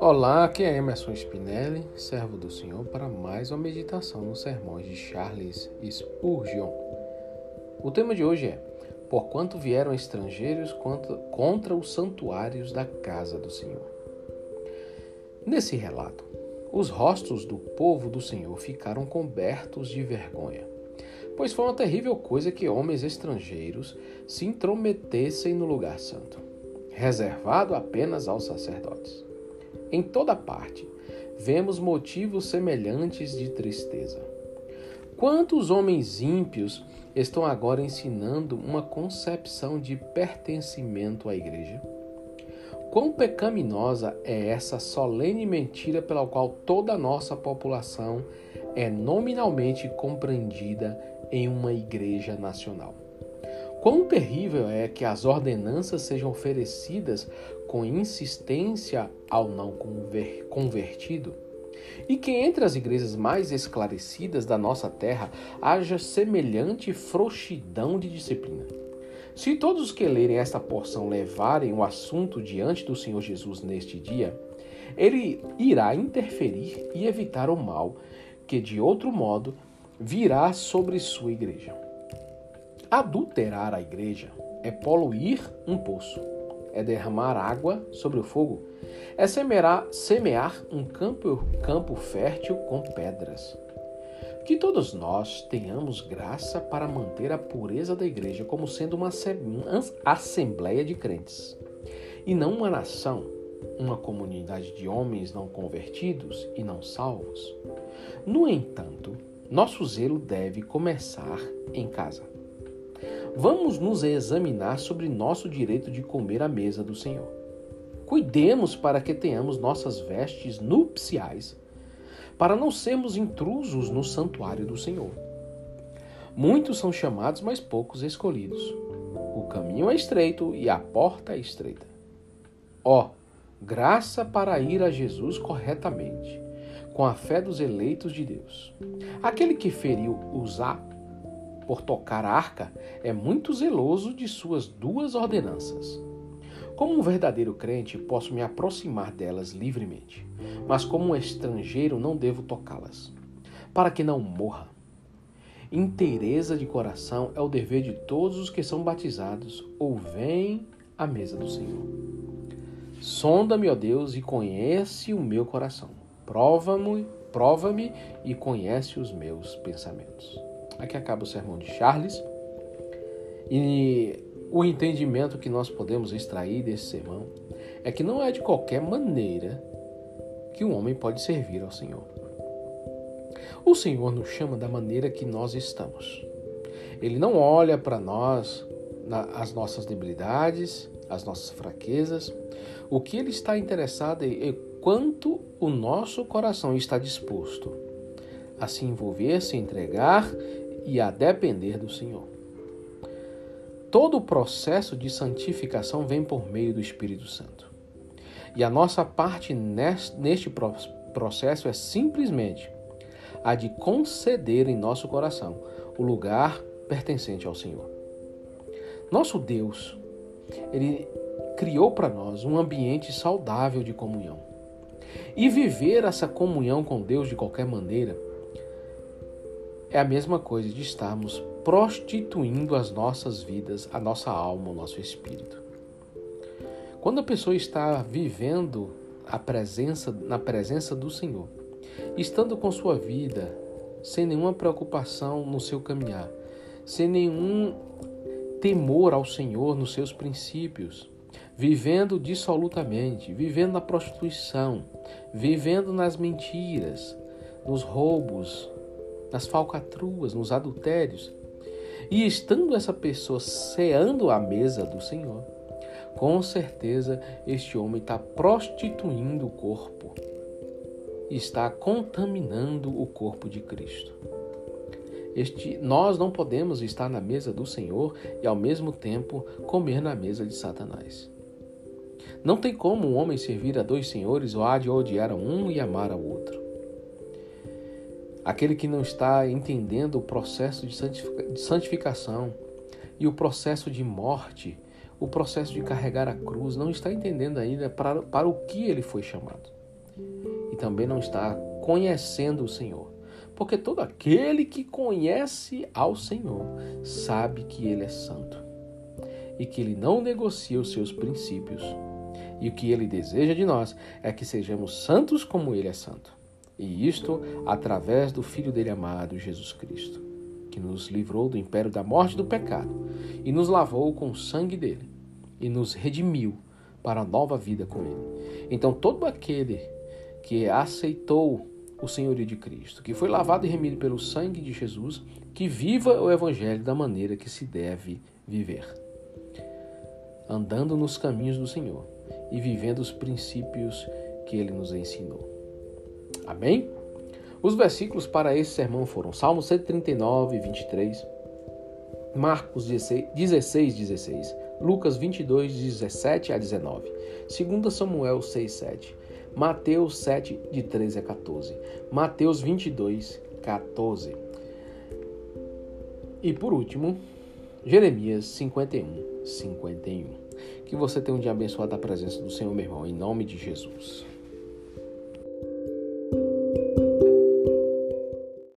Olá, aqui é Emerson Spinelli, servo do Senhor, para mais uma meditação nos sermões de Charles Spurgeon. O tema de hoje é Por quanto vieram estrangeiros contra, contra os santuários da casa do Senhor. Nesse relato, os rostos do povo do Senhor ficaram cobertos de vergonha, pois foi uma terrível coisa que homens estrangeiros se intrometessem no lugar santo, reservado apenas aos sacerdotes. Em toda parte, vemos motivos semelhantes de tristeza. Quantos homens ímpios estão agora ensinando uma concepção de pertencimento à igreja? Quão pecaminosa é essa solene mentira pela qual toda a nossa população é nominalmente compreendida em uma igreja nacional? Quão terrível é que as ordenanças sejam oferecidas com insistência ao não convertido? E que entre as igrejas mais esclarecidas da nossa terra haja semelhante frouxidão de disciplina. Se todos os que lerem esta porção levarem o assunto diante do Senhor Jesus neste dia, ele irá interferir e evitar o mal que, de outro modo, virá sobre sua igreja. Adulterar a igreja é poluir um poço, é derramar água sobre o fogo, é semear, semear um campo, campo fértil com pedras. Que todos nós tenhamos graça para manter a pureza da igreja como sendo uma assembleia de crentes, e não uma nação, uma comunidade de homens não convertidos e não salvos. No entanto, nosso zelo deve começar em casa. Vamos nos examinar sobre nosso direito de comer à mesa do Senhor. Cuidemos para que tenhamos nossas vestes nupciais, para não sermos intrusos no santuário do Senhor. Muitos são chamados, mas poucos escolhidos. O caminho é estreito e a porta é estreita. Ó, oh, graça para ir a Jesus corretamente, com a fé dos eleitos de Deus. Aquele que feriu Uzá por tocar a arca, é muito zeloso de suas duas ordenanças. Como um verdadeiro crente, posso me aproximar delas livremente, mas como um estrangeiro não devo tocá-las, para que não morra. Inteireza de coração é o dever de todos os que são batizados ou vêm à mesa do Senhor. Sonda-me, ó Deus, e conhece o meu coração. Prova-me, prova-me e conhece os meus pensamentos. Aqui acaba o sermão de Charles. E o entendimento que nós podemos extrair desse sermão é que não é de qualquer maneira que um homem pode servir ao Senhor. O Senhor nos chama da maneira que nós estamos. Ele não olha para nós, as nossas debilidades, as nossas fraquezas. O que ele está interessado é quanto o nosso coração está disposto a se envolver, se entregar e a depender do Senhor. Todo o processo de santificação vem por meio do Espírito Santo. E a nossa parte neste processo é simplesmente a de conceder em nosso coração o lugar pertencente ao Senhor. Nosso Deus, ele criou para nós um ambiente saudável de comunhão. E viver essa comunhão com Deus de qualquer maneira é a mesma coisa de estarmos prostituindo as nossas vidas, a nossa alma, o nosso espírito. Quando a pessoa está vivendo a presença na presença do Senhor, estando com sua vida sem nenhuma preocupação no seu caminhar, sem nenhum temor ao Senhor nos seus princípios, vivendo dissolutamente, vivendo na prostituição, vivendo nas mentiras, nos roubos, nas falcatruas, nos adultérios. E estando essa pessoa ceando a mesa do Senhor, com certeza este homem está prostituindo o corpo, está contaminando o corpo de Cristo. Este, nós não podemos estar na mesa do Senhor e ao mesmo tempo comer na mesa de Satanás. Não tem como um homem servir a dois senhores ou há de odiar a um e amar ao outro. Aquele que não está entendendo o processo de santificação e o processo de morte, o processo de carregar a cruz, não está entendendo ainda para, para o que ele foi chamado. E também não está conhecendo o Senhor. Porque todo aquele que conhece ao Senhor sabe que ele é santo e que ele não negocia os seus princípios. E o que ele deseja de nós é que sejamos santos como ele é santo. E isto através do Filho dele amado, Jesus Cristo, que nos livrou do império da morte e do pecado e nos lavou com o sangue dele e nos redimiu para a nova vida com ele. Então, todo aquele que aceitou o senhorio de Cristo, que foi lavado e remido pelo sangue de Jesus, que viva o evangelho da maneira que se deve viver, andando nos caminhos do Senhor e vivendo os princípios que ele nos ensinou. Amém? Os versículos para esse sermão foram Salmo 139, 23, Marcos 16, 16, Lucas 22, 17 a 19, 2 Samuel 6, 7, Mateus 7, de 13 a 14, Mateus 22, 14. E por último, Jeremias 51, 51. Que você tenha um dia abençoado da presença do Senhor, meu irmão, em nome de Jesus.